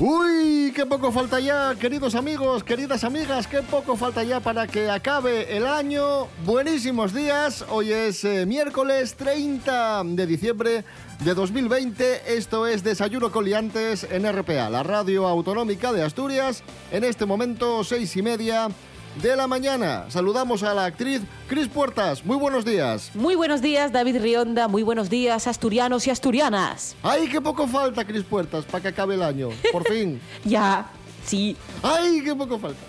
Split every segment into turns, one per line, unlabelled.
Uy, qué poco falta ya, queridos amigos, queridas amigas, qué poco falta ya para que acabe el año. Buenísimos días, hoy es eh, miércoles 30 de diciembre de 2020. Esto es Desayuno Coliantes en RPA, la radio autonómica de Asturias. En este momento, seis y media de la mañana. Saludamos a la actriz Cris Puertas. Muy buenos días.
Muy buenos días, David Rionda. Muy buenos días, asturianos y asturianas.
¡Ay, qué poco falta, Cris Puertas, para que acabe el año! Por fin.
ya, sí.
¡Ay, qué poco falta!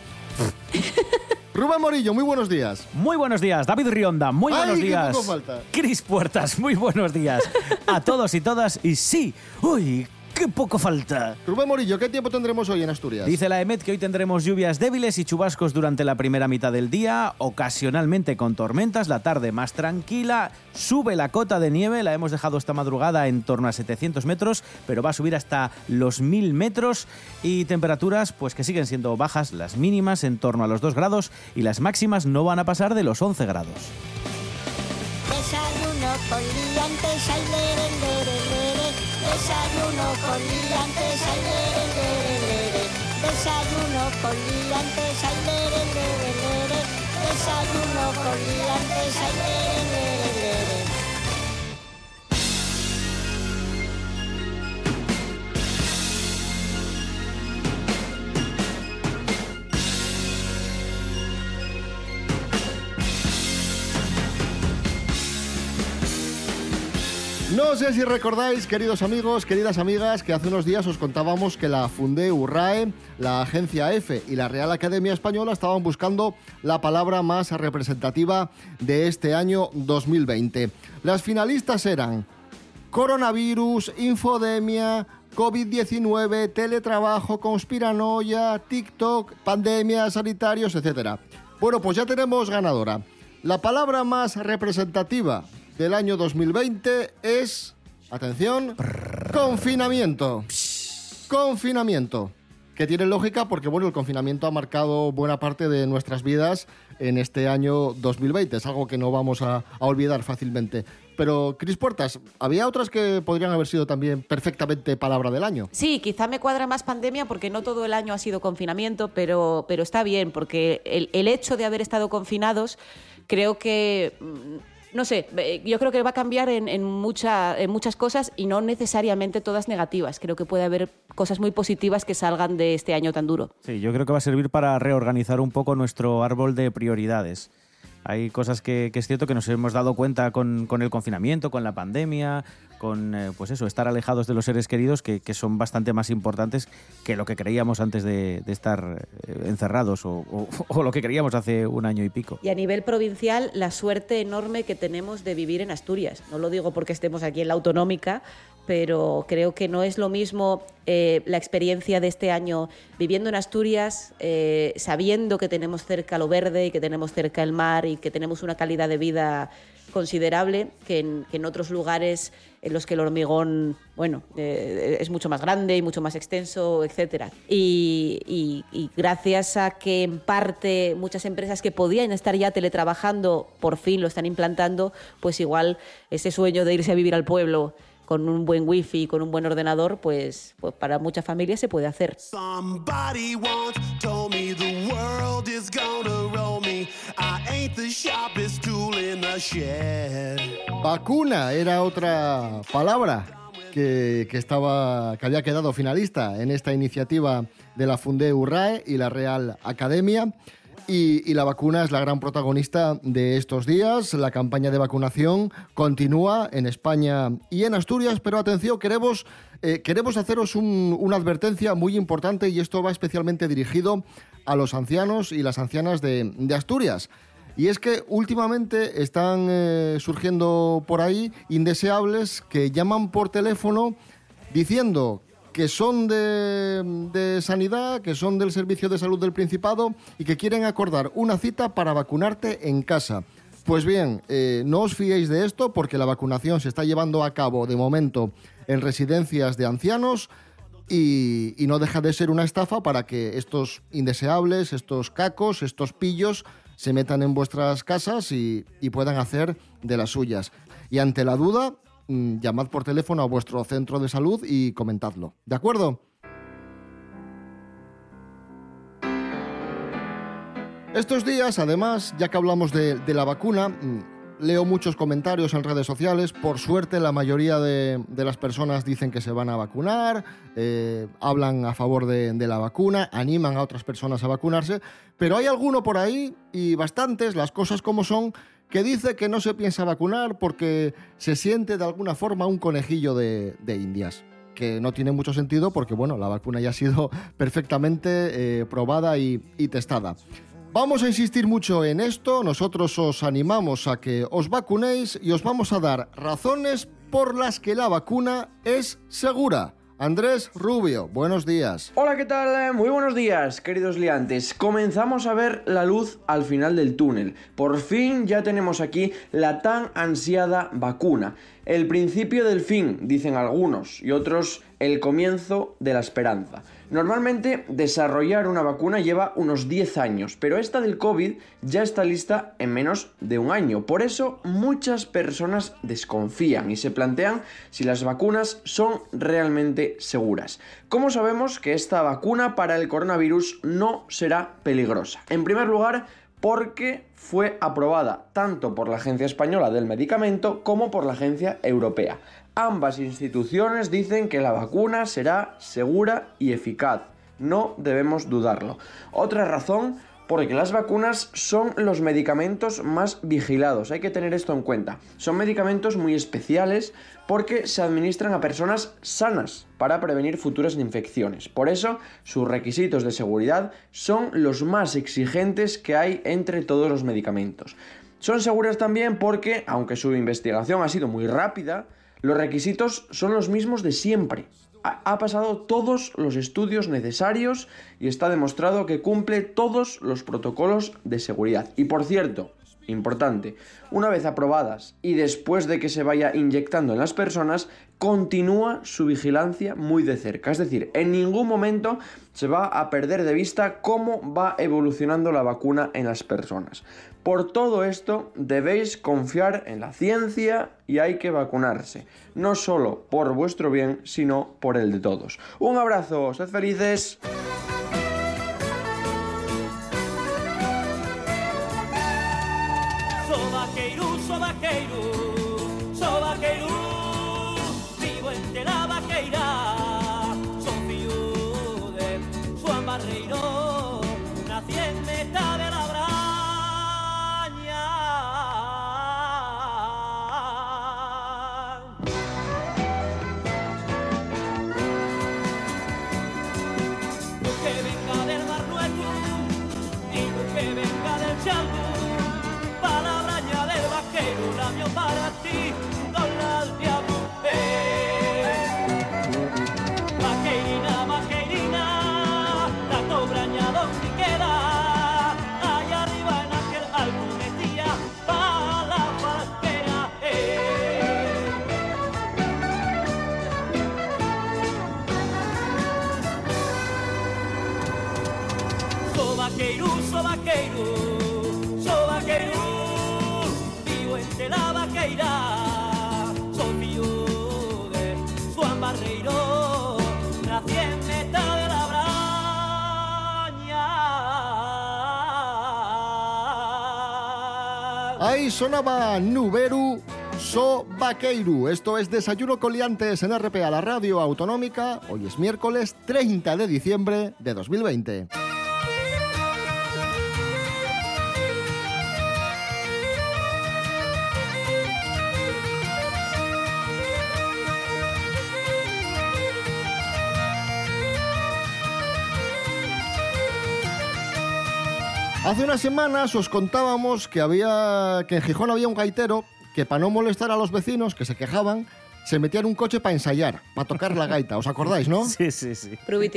Rubén Morillo, muy buenos días.
Muy buenos días, David Rionda, muy
Ay,
buenos
qué
días.
poco falta.
Cris Puertas, muy buenos días. A todos y todas, y sí, uy, qué poco falta.
Rubén Morillo, ¿qué tiempo tendremos hoy en Asturias?
Dice la EMET que hoy tendremos lluvias débiles y chubascos durante la primera mitad del día, ocasionalmente con tormentas, la tarde más tranquila, sube la cota de nieve, la hemos dejado esta madrugada en torno a 700 metros, pero va a subir hasta los 1000 metros y temperaturas pues que siguen siendo bajas, las mínimas en torno a los 2 grados y las máximas no van a pasar de los 11 grados.
Desayuno Desayuno con liantes, ay, lere, lere, lere. Desayuno con liantes, ay, lere, lere, lere. Desayuno con liantes, ay.
No sé si recordáis, queridos amigos, queridas amigas, que hace unos días os contábamos que la Funde URAE, la Agencia F y la Real Academia Española estaban buscando la palabra más representativa de este año 2020. Las finalistas eran coronavirus, infodemia, COVID-19, teletrabajo, conspiranoia, TikTok, pandemia, sanitarios, etc. Bueno, pues ya tenemos ganadora. La palabra más representativa del año 2020 es, atención, confinamiento. Confinamiento. Que tiene lógica porque, bueno, el confinamiento ha marcado buena parte de nuestras vidas en este año 2020. Es algo que no vamos a, olvidar fácilmente. Pero, Cris Puertas, había otras que podrían haber sido también perfectamente palabra del año.
Sí, quizá me cuadra más pandemia porque no todo el año ha sido confinamiento, pero, pero está bien, porque el, el hecho de haber estado confinados creo que... No sé, eh, yo creo que va a cambiar en, en mucha- en muchas cosas y no necesariamente todas negativas. Creo que puede haber cosas muy positivas que salgan de este año tan duro.
Sí, yo creo que va a servir para reorganizar un poco nuestro árbol de prioridades. Hay cosas que, que es cierto que nos hemos dado cuenta con, con el confinamiento, con la pandemia, con eh, pues eso, estar alejados de los seres queridos, que, son bastante más importantes que lo que creíamos antes de, estar eh, encerrados o, lo que creíamos hace un año y pico.
Y a nivel provincial, la suerte enorme que tenemos de vivir en Asturias. No lo digo porque estemos aquí en la autonómica, pero creo que no es lo mismo eh, la experiencia de este año viviendo en Asturias, sabiendo que tenemos cerca lo verde y que tenemos cerca el mar y que tenemos una calidad de vida considerable que en otros lugares en los que el hormigón, bueno, eh, es mucho más grande y mucho más extenso, etcétera. Y, gracias a que en parte muchas empresas que podían estar ya teletrabajando por fin lo están implantando, pues igual ese sueño de irse a vivir al pueblo con un buen wifi y con un buen ordenador, pues, pues para muchas familias se puede hacer.
Vacuna era otra palabra que, estaba, que había quedado finalista en esta iniciativa de la Funde URAE y la Real Academia. Y, la vacuna es la gran protagonista de estos días. La campaña de vacunación continúa en España y en Asturias, pero atención, queremos, eh, queremos haceros un- una advertencia muy importante y esto va especialmente dirigido a los ancianos y las ancianas de Asturias. Y es que últimamente están eh, surgiendo por ahí indeseables que llaman por teléfono diciendo que son de, de sanidad, que son del Servicio de Salud del Principado y que quieren acordar una cita para vacunarte en casa. Pues bien, eh, no os fiéis de esto porque la vacunación se está llevando a cabo de momento en residencias de ancianos y, y no deja de ser una estafa para que estos indeseables, estos cacos, estos pillos se metan en vuestras casas y, puedan hacer de las suyas. Y ante la duda, mm, llamad por teléfono a vuestro centro de salud y comentadlo. ¿De acuerdo? Estos días, además, ya que hablamos de, de la vacuna, mm, leo muchos comentarios en redes sociales. Por suerte, la mayoría de, de las personas dicen que se van a vacunar, eh, hablan a favor de, la vacuna, animan a otras personas a vacunarse, pero hay alguno por ahí, y bastantes, las cosas como son, que dice que no se piensa vacunar porque se siente de alguna forma un conejillo de, indias que no tiene mucho sentido porque bueno, la vacuna ya ha sido perfectamente eh, probada y testada. Vamos a insistir mucho en esto, nosotros os animamos a que os vacunéis y os vamos a dar razones por las que la vacuna es segura. Andrés Rubio, buenos días.
Hola, ¿qué tal? Muy buenos días, queridos liantes. Comenzamos a ver la luz al final del túnel. Por fin ya tenemos aquí la tan ansiada vacuna. El principio del fin, dicen algunos, y otros el comienzo de la esperanza. Normalmente desarrollar una vacuna lleva unos 10 años, pero esta del COVID ya está lista en menos de un año. Por eso muchas personas desconfían y se plantean si las vacunas son realmente seguras. ¿Cómo sabemos que esta vacuna para el coronavirus no será peligrosa? En primer lugar, porque fue aprobada tanto por la Agencia Española del Medicamento como por la Agencia Europea. Ambas instituciones dicen que la vacuna será segura y eficaz. No debemos dudarlo. Otra razón porque las vacunas son los medicamentos más vigilados, hay que tener esto en cuenta. Son medicamentos muy especiales porque se administran a personas sanas para prevenir futuras infecciones. Por eso, sus requisitos de seguridad son los más exigentes que hay entre todos los medicamentos. Son seguras también porque, aunque su investigación ha sido muy rápida, los requisitos son los mismos de siempre ha pasado todos los estudios necesarios y está demostrado que cumple todos los protocolos de seguridad. Y por cierto, importante, una vez aprobadas y después de que se vaya inyectando en las personas, continúa su vigilancia muy de cerca. Es decir, en ningún momento se va a perder de vista cómo va evolucionando la vacuna en las personas. Por todo esto debéis confiar en la ciencia y hay que vacunarse, no solo por vuestro bien, sino por el de todos. Un abrazo, sed felices.
Ahí sonaba Nuberu So Vaqueiru. Esto es Desayuno con Liantes en RPA, la radio autonómica. Hoy es miércoles 30 de diciembre de 2020. Hace unas semanas os contábamos que había que en Gijón había un gaitero que para no molestar a los vecinos que se quejaban, se metía en un coche para ensayar, para tocar la gaita. ¿Os acordáis, no?
Sí, sí, sí.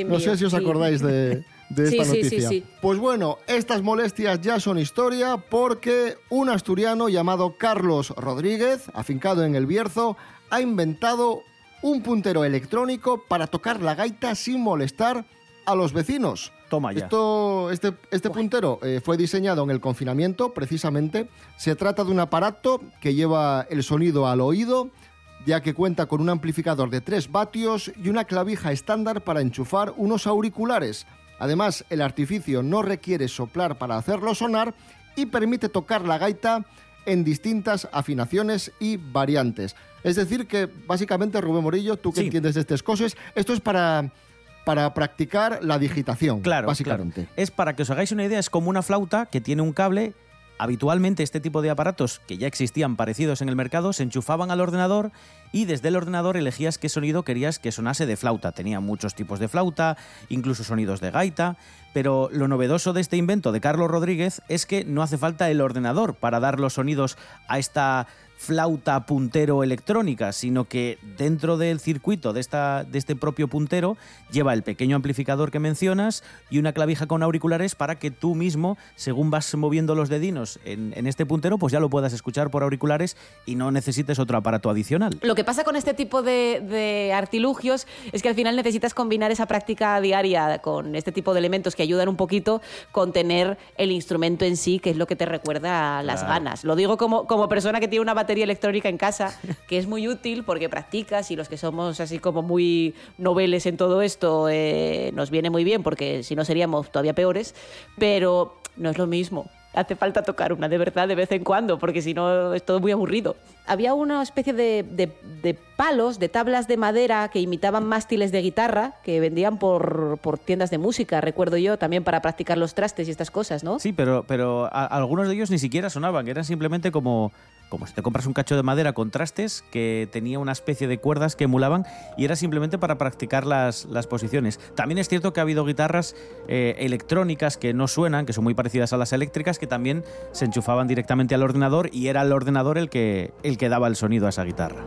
No sé si os acordáis de, de
Sí,
esta
sí, sí,
noticia.
sí.
Pues bueno, estas molestias ya son historia porque un asturiano llamado Carlos Rodríguez, afincado en el Bierzo, ha inventado un puntero electrónico para tocar la gaita sin molestar a los vecinos.
Toma ya.
Esto, este, este puntero eh, fue diseñado en el confinamiento, precisamente. Se trata de un aparato que lleva el sonido al oído, ya que cuenta con un amplificador de 3 vatios y una clavija estándar para enchufar unos auriculares. Además, el artificio no requiere soplar para hacerlo sonar y permite tocar la gaita en distintas afinaciones y variantes. Es decir, que básicamente, Rubén Morillo, tú que
Sí.
entiendes de estas cosas, esto es para, para practicar la digitación,
Claro,
básicamente.
claro. Es para que os hagáis una idea, es como una flauta que tiene un cable. Habitualmente este tipo de aparatos que ya existían parecidos en el mercado se enchufaban al ordenador y desde el ordenador elegías qué sonido querías que sonase de flauta. Tenía muchos tipos de flauta, incluso sonidos de gaita, pero lo novedoso de este invento de Carlos Rodríguez es que no hace falta el ordenador para dar los sonidos a esta flauta puntero electrónica, sino que dentro del circuito de, esta, de este propio puntero lleva el pequeño amplificador que mencionas y una clavija con auriculares para que tú mismo, según vas moviendo los dedinos en, en este puntero, pues ya lo puedas escuchar por auriculares y no necesites otro aparato adicional.
Lo que pasa con este tipo de, de artilugios es que al final necesitas combinar esa práctica diaria con este tipo de elementos que ayudan un poquito con tener el instrumento en sí, que es lo que te recuerda a las
Claro.
ganas. Lo digo como, como persona que tiene una batería electrónica en casa, que es muy útil porque practicas y los que somos así como muy noveles en todo esto eh, nos viene muy bien porque si no seríamos todavía peores, pero no es lo mismo. Hace falta tocar una de verdad de vez en cuando, porque si no es todo muy aburrido. Había una especie de, de- de palos, de tablas de madera que imitaban mástiles de guitarra, que vendían por, por tiendas de música, recuerdo yo, también para practicar los trastes y estas cosas, ¿no?
Sí, pero, pero a- algunos de ellos ni siquiera sonaban, eran simplemente como, como si te compras un cacho de madera con trastes que tenía una especie de cuerdas que emulaban y era simplemente para practicar las, las posiciones. También es cierto que ha habido guitarras eh, electrónicas que no suenan, que son muy parecidas a las eléctricas, que también se enchufaban directamente al ordenador y era el ordenador el que, el que daba el sonido a esa guitarra.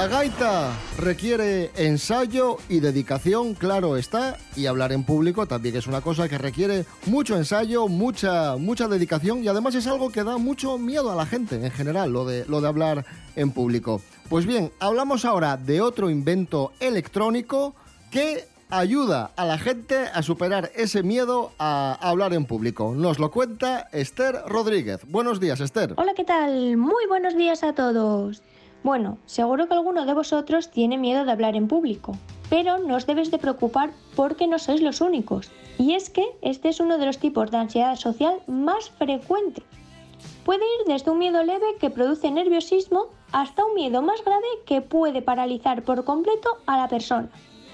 La gaita requiere ensayo y dedicación, claro está, y hablar en público también es una cosa que requiere mucho ensayo, mucha, mucha dedicación y además es algo que da mucho miedo a la gente en general, lo de, lo de hablar en público. Pues bien, hablamos ahora de otro invento electrónico que ayuda a la gente a superar ese miedo a hablar en público. Nos lo cuenta Esther Rodríguez. Buenos días, Esther.
Hola, ¿qué tal? Muy buenos días a todos. Bueno, seguro que alguno de vosotros tiene miedo de hablar en público, pero no os debéis de preocupar porque no sois los únicos. Y es que este es uno de los tipos de ansiedad social más frecuente. Puede ir desde un miedo leve que produce nerviosismo hasta un miedo más grave que puede paralizar por completo a la persona.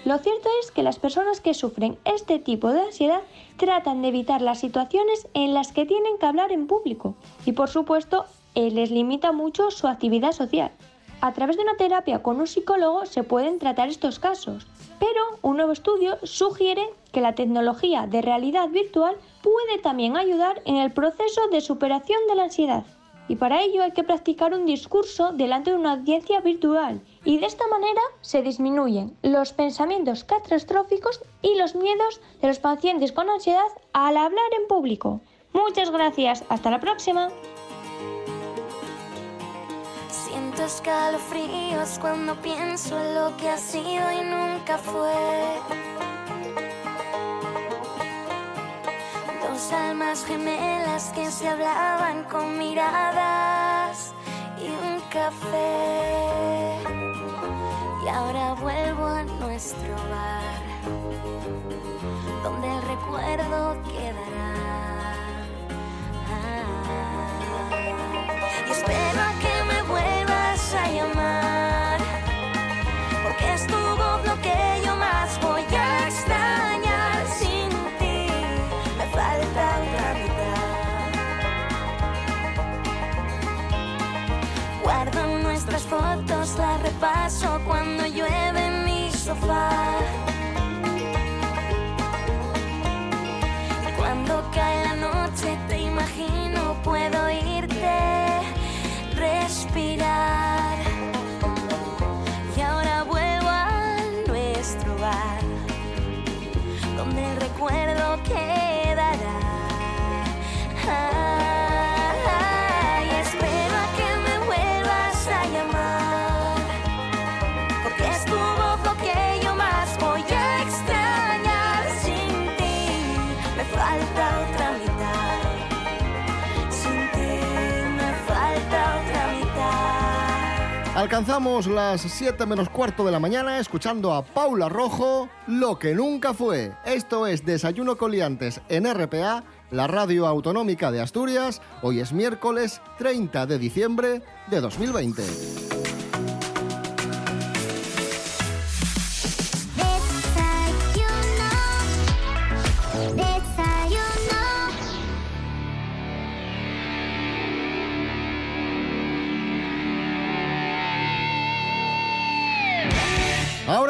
Lo cierto es que las personas que sufren este tipo de ansiedad tratan de evitar las situaciones en las que tienen que hablar en público y por supuesto eh, les limita mucho su actividad social. A través de una terapia con un psicólogo se pueden tratar estos casos, pero un nuevo estudio sugiere que la tecnología de realidad virtual puede también ayudar en el proceso de superación de la ansiedad. Y para ello hay que practicar un discurso delante de una audiencia virtual. Y de esta manera se disminuyen los pensamientos catastróficos y los miedos de los pacientes con ansiedad al hablar en público. Muchas gracias. Hasta la próxima.
Escalofríos cuando pienso en lo que ha sido y nunca fue. Dos almas gemelas que se hablaban con miradas y un café. Y ahora vuelvo a nuestro bar, donde el recuerdo quedará. Y espero que repaso cuando llueve en mi sofá.
Alcanzamos las 7 menos cuarto de la mañana escuchando a Paula Rojo, Lo que nunca fue. Esto es Desayuno Coliantes en RPA, la radio autonómica de Asturias. Hoy es miércoles 30 de diciembre de 2020.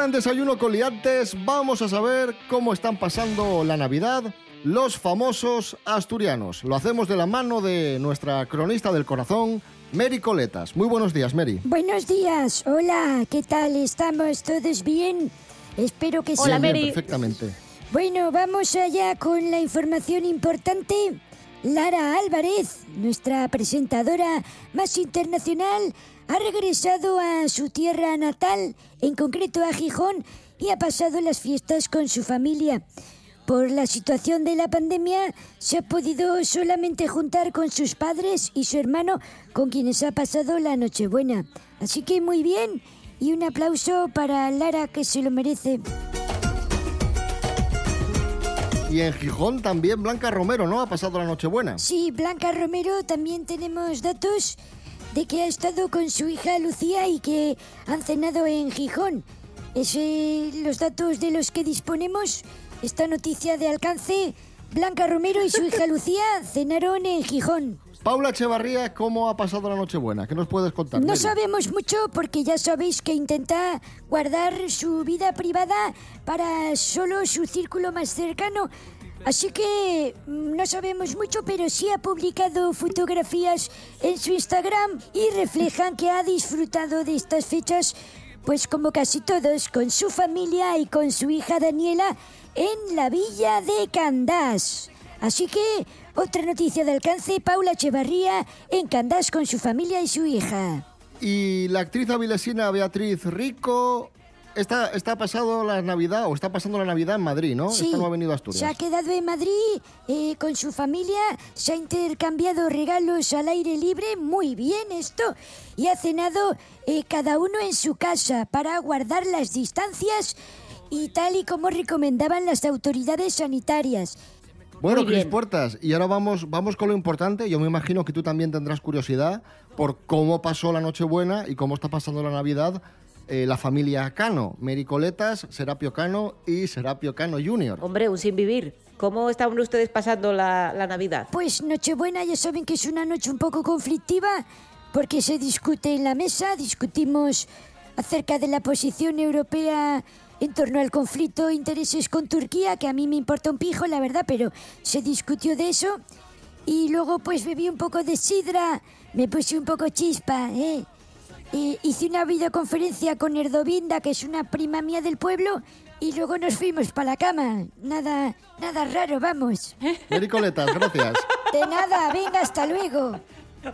En Desayuno Coliantes vamos a saber cómo están pasando la Navidad los famosos asturianos. Lo hacemos de la mano de nuestra cronista del corazón, Mary Coletas. Muy buenos días, Mary.
Buenos días, hola, ¿qué tal? ¿Estamos todos bien? Espero que sí.
Hola,
Bien,
Mary.
Perfectamente.
Bueno, vamos allá con la información importante. Lara Álvarez, nuestra presentadora más internacional, ha regresado a su tierra natal, en concreto a Gijón, y ha pasado las fiestas con su familia. Por la situación de la pandemia, se ha podido solamente juntar con sus padres y su hermano, con quienes ha pasado la Nochebuena. Así que muy bien, y un aplauso para Lara, que se lo merece.
Y en Gijón también Blanca Romero, ¿no? Ha pasado la Nochebuena.
Sí, Blanca Romero, también tenemos datos de que ha estado con su hija Lucía y que han cenado en Gijón. Es eh, los datos de los que disponemos. Esta noticia de alcance, Blanca Romero y su hija Lucía cenaron en Gijón.
Paula Echevarría, ¿cómo ha pasado la Nochebuena? ¿Qué nos puedes contar?
No sabemos mucho porque ya sabéis que intenta guardar su vida privada para solo su círculo más cercano. Así que mm, no sabemos mucho, pero sí ha publicado fotografías en su Instagram y reflejan que ha disfrutado de estas fechas, pues como casi todos, con su familia y con su hija Daniela en la villa de Candás. Así que, otra noticia de alcance, Paula Echevarría en Candás con su familia y su hija.
Y la actriz avilesina Beatriz Rico está, está pasado la Navidad, o está pasando la Navidad en Madrid, ¿no?
Sí,
Esta no ha venido a Asturias.
se ha quedado en Madrid eh, con su familia, se ha intercambiado regalos al aire libre, muy bien esto, y ha cenado eh, cada uno en su casa para guardar las distancias y tal y como recomendaban las autoridades sanitarias.
Bueno, Cris. Puertas, y ahora vamos, vamos con lo importante. Yo me imagino que tú también tendrás curiosidad por cómo pasó la Nochebuena y cómo está pasando la Navidad eh, la familia Cano. Mary Coletas, Serapio Cano y Serapio Cano Jr.
Hombre, un sin vivir. ¿Cómo estaban ustedes pasando la, la Navidad?
Pues Nochebuena ya saben que es una noche un poco conflictiva porque se discute en la mesa, discutimos acerca de la posición europea en torno al conflicto de intereses con Turquía, que a mí me importa un pijo, la verdad, pero se discutió de eso. Y luego pues bebí un poco de sidra, me puse un poco chispa, ¿eh? Eh, hice una videoconferencia con Erdovinda, que es una prima mía del pueblo, y luego nos fuimos para la cama. Nada, nada raro, vamos.
Mary Coletas, gracias.
De nada, venga, hasta luego.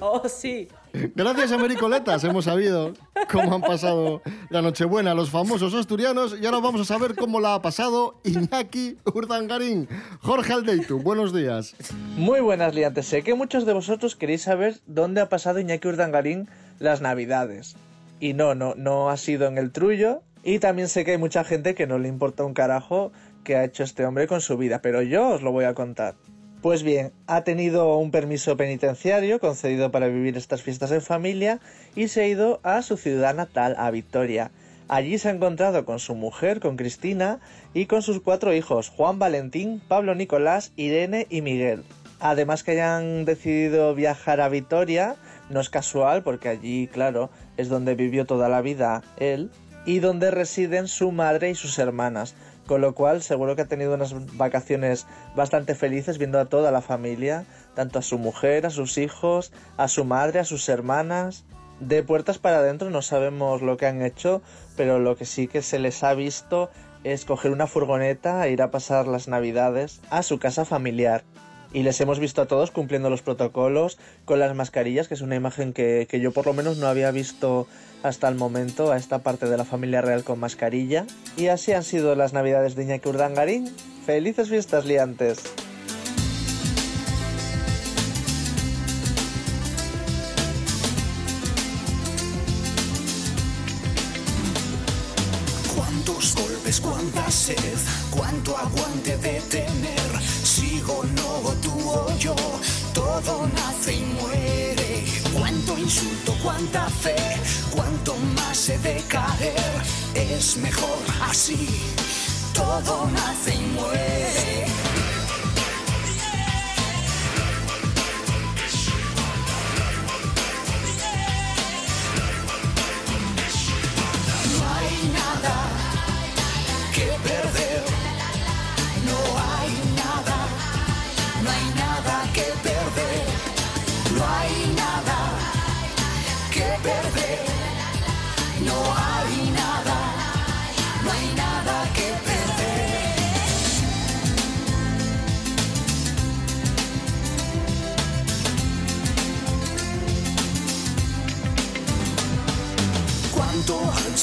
Oh, sí.
Gracias a Mary Coletas hemos sabido cómo han pasado la Nochebuena los famosos asturianos y ahora vamos a saber cómo la ha pasado Iñaki Urdangarín. Jorge Aldeitu, buenos días.
Muy buenas liantes, sé que muchos de vosotros queréis saber dónde ha pasado Iñaki Urdangarín las navidades. Y no, no, no ha sido en el trullo. Y también sé que hay mucha gente que no le importa un carajo que ha hecho este hombre con su vida, pero yo os lo voy a contar. Pues bien, ha tenido un permiso penitenciario concedido para vivir estas fiestas en familia y se ha ido a su ciudad natal, a Victoria. Allí se ha encontrado con su mujer, con Cristina, y con sus cuatro hijos, Juan Valentín, Pablo Nicolás, Irene y Miguel. Además que hayan decidido viajar a Vitoria, no es casual porque allí, claro, es donde vivió toda la vida él y donde residen su madre y sus hermanas. Con lo cual seguro que ha tenido unas vacaciones bastante felices viendo a toda la familia, tanto a su mujer, a sus hijos, a su madre, a sus hermanas. De puertas para adentro no sabemos lo que han hecho, pero lo que sí que se les ha visto es coger una furgoneta e ir a pasar las navidades a su casa familiar. Y les hemos visto a todos cumpliendo los protocolos con las mascarillas, que es una imagen que, que yo por lo menos no había visto hasta el momento a esta parte de la familia real con mascarilla. Y así han sido las navidades de Iñaki Urdangarín. ¡Felices fiestas liantes!
Cuánta sed, cuánto aguante de tener. Sigo, no, tú o yo, todo nace y muere. Cuánto insulto, cuánta fe, cuánto más he de caer. Es mejor así, todo nace y muere.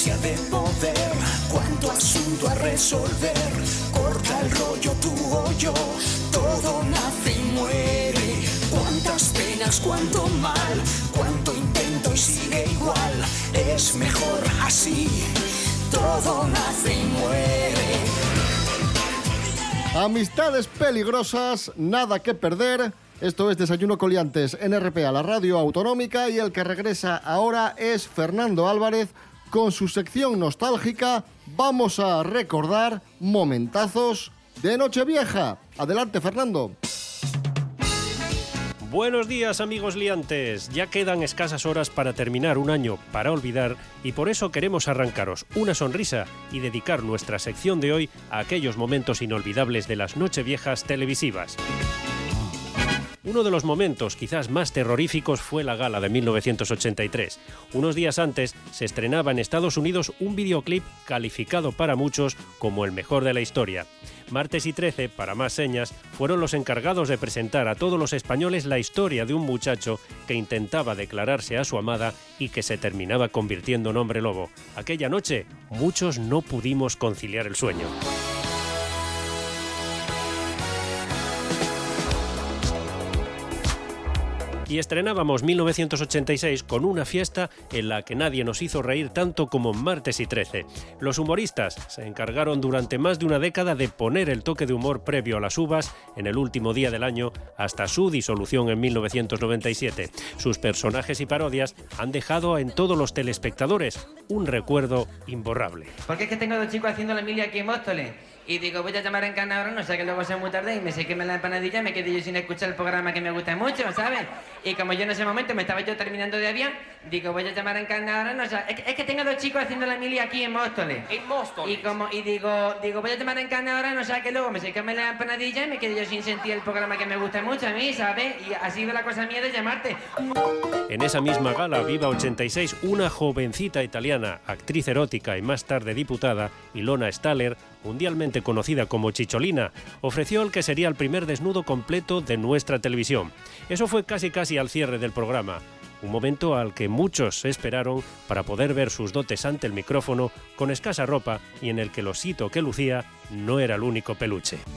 De poder, cuánto asunto a resolver. Corta el rollo tú o yo, todo nace y muere. Cuántas penas, cuánto mal, cuánto intento y sigue igual. Es mejor así, todo nace y muere.
Amistades peligrosas, nada que perder. Esto es Desayuno Coliantes en RPA, la radio autonómica, y el que regresa ahora es Fernando Álvarez con su sección nostálgica. Vamos a recordar momentazos de Nochevieja. Adelante, Fernando.
Buenos días amigos liantes, ya quedan escasas horas para terminar un año para olvidar y por eso queremos arrancaros una sonrisa y dedicar nuestra sección de hoy a aquellos momentos inolvidables de las Nocheviejas televisivas. Uno de los momentos quizás más terroríficos fue la gala de 1983. Unos días antes se estrenaba en Estados Unidos un videoclip calificado para muchos como el mejor de la historia. Martes y 13, para más señas, fueron los encargados de presentar a todos los españoles la historia de un muchacho que intentaba declararse a su amada y que se terminaba convirtiendo en hombre lobo. Aquella noche, muchos no pudimos conciliar el sueño. Y estrenábamos 1986 con una fiesta en la que nadie nos hizo reír tanto como martes y 13. Los humoristas se encargaron durante más de una década de poner el toque de humor previo a las uvas en el último día del año hasta su disolución en 1997. Sus personajes y parodias han dejado en todos los telespectadores un recuerdo imborrable.
Porque es que tengo dos chicos haciendo la milia aquí en Móstoles. Y digo, voy a llamar a encarnador, no sé que luego sea muy tarde y me sé que me la empanadilla y me quedé yo sin escuchar el programa que me gusta mucho, ¿sabes? Y como yo en ese momento me estaba yo terminando de avión, digo, voy a llamar a encarnador, no sé, es que, es que tengo dos chicos haciendo la milia aquí en Móstoles.
En Móstoles.
Y como, y digo, digo, voy a llamar a encarnador, no sé que luego me sé que me la empanadilla y me quedé yo sin sentir el programa que me gusta mucho a mí, ¿sabes? Y ha sido la cosa mía de llamarte.
En esa misma gala, Viva 86, una jovencita italiana, actriz erótica y más tarde diputada, Ilona Staller, mundialmente conocida como Chicholina, ofreció el que sería el primer desnudo completo de nuestra televisión. Eso fue casi casi al cierre del programa, un momento al que muchos esperaron para poder ver sus dotes ante el micrófono con escasa ropa y en el que el osito que lucía no era el único peluche.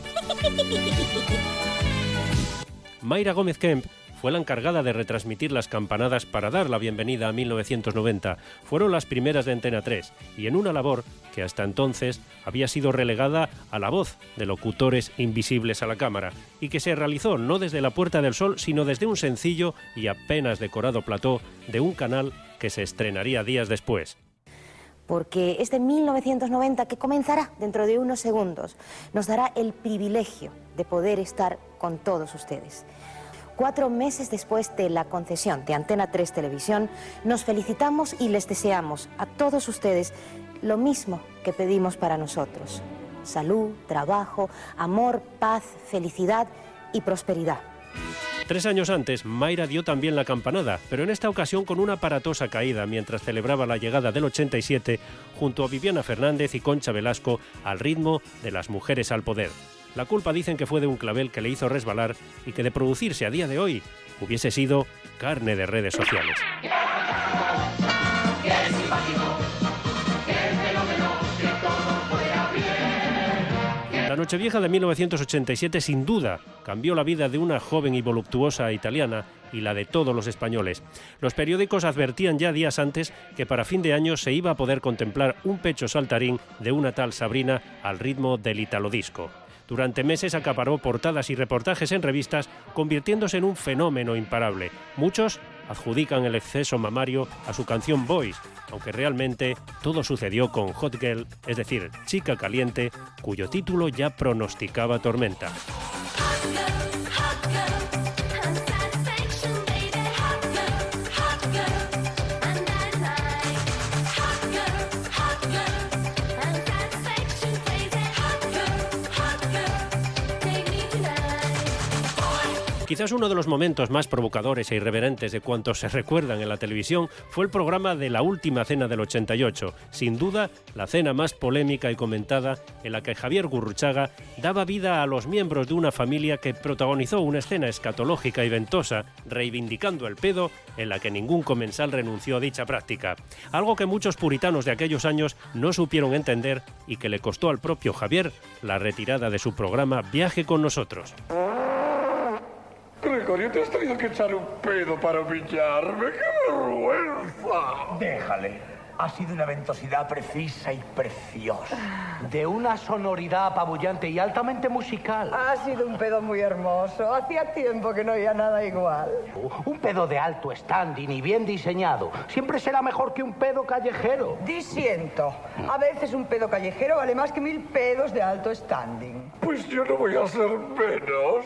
Mayra Gómez Kemp fue la encargada de retransmitir las campanadas para dar la bienvenida a 1990. Fueron las primeras de Antena 3 y en una labor que hasta entonces había sido relegada a la voz de locutores invisibles a la cámara y que se realizó no desde la Puerta del Sol, sino desde un sencillo y apenas decorado plató de un canal que se estrenaría días después.
porque este 1990 que comenzará dentro de unos segundos nos dará el privilegio de poder estar con todos ustedes. Cuatro meses después de la concesión de Antena 3 Televisión, nos felicitamos y les deseamos a todos ustedes lo mismo que pedimos para nosotros. Salud, trabajo, amor, paz, felicidad y prosperidad.
Tres años antes, Mayra dio también la campanada, pero en esta ocasión con una aparatosa caída mientras celebraba la llegada del 87 junto a Viviana Fernández y Concha Velasco al ritmo de las mujeres al poder. La culpa dicen que fue de un clavel que le hizo resbalar y que de producirse a día de hoy hubiese sido carne de redes sociales. La Nochevieja de 1987 sin duda cambió la vida de una joven y voluptuosa italiana y la de todos los españoles. Los periódicos advertían ya días antes que para fin de año se iba a poder contemplar un pecho saltarín de una tal Sabrina al ritmo del italodisco. Durante meses acaparó portadas y reportajes en revistas, convirtiéndose en un fenómeno imparable. Muchos adjudican el exceso mamario a su canción Boys, aunque realmente todo sucedió con Hot Girl, es decir, Chica Caliente, cuyo título ya pronosticaba tormenta. Quizás uno de los momentos más provocadores e irreverentes de cuantos se recuerdan en la televisión fue el programa de la última cena del 88, sin duda la cena más polémica y comentada en la que Javier Gurruchaga daba vida a los miembros de una familia que protagonizó una escena escatológica y ventosa, reivindicando el pedo en la que ningún comensal renunció a dicha práctica. Algo que muchos puritanos de aquellos años no supieron entender y que le costó al propio Javier la retirada de su programa Viaje con nosotros.
Gregorio, te has tenido que echar un pedo para humillarme. ¡Qué vergüenza!
Déjale. Ha sido una ventosidad precisa y preciosa. De una sonoridad apabullante y altamente musical.
Ha sido un pedo muy hermoso. Hacía tiempo que no había nada igual.
Un pedo de alto standing y bien diseñado siempre será mejor que un pedo callejero.
Disiento. A veces un pedo callejero vale más que mil pedos de alto standing.
Pues yo no voy a ser menos.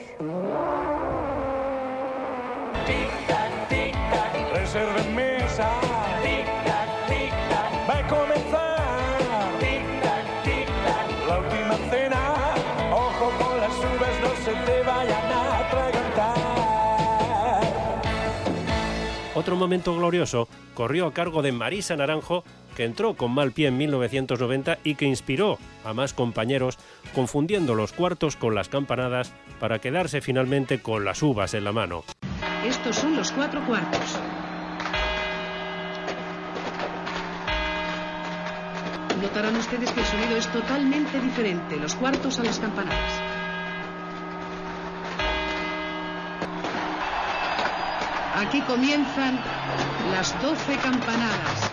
Reserven mesa. Tic-tac, tic-tac. Va a comenzar. Tic-tac, tic-tac. La última cena. Ojo con las uvas, no se te vayan a atragantar.
Otro momento glorioso corrió a cargo de Marisa Naranjo, que entró con mal pie en 1990 y que inspiró a más compañeros, confundiendo los cuartos con las campanadas para quedarse finalmente con las uvas en la mano.
Estos son los cuatro cuartos. Notarán ustedes que el sonido es totalmente diferente, los cuartos a las campanadas. Aquí comienzan las 12 campanadas.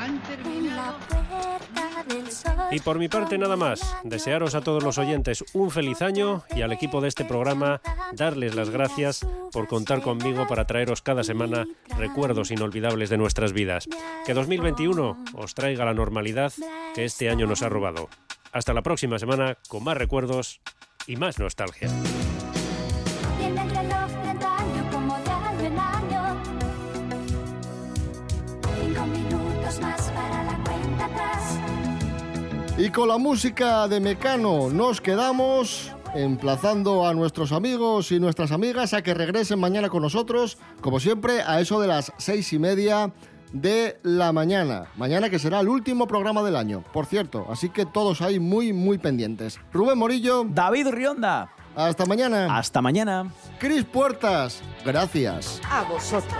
Han terminado.
Y por mi parte nada más, desearos a todos los oyentes un feliz año y al equipo de este programa darles las gracias por contar conmigo para traeros cada semana recuerdos inolvidables de nuestras vidas. Que 2021 os traiga la normalidad que este año nos ha robado. Hasta la próxima semana con más recuerdos y más nostalgia.
Y con la música de Mecano nos quedamos emplazando a nuestros amigos y nuestras amigas a que regresen mañana con nosotros, como siempre, a eso de las seis y media de la mañana. Mañana que será el último programa del año, por cierto. Así que todos ahí muy, muy pendientes. Rubén Morillo.
David Rionda.
Hasta mañana.
Hasta mañana.
Cris Puertas. Gracias.
A vosotros.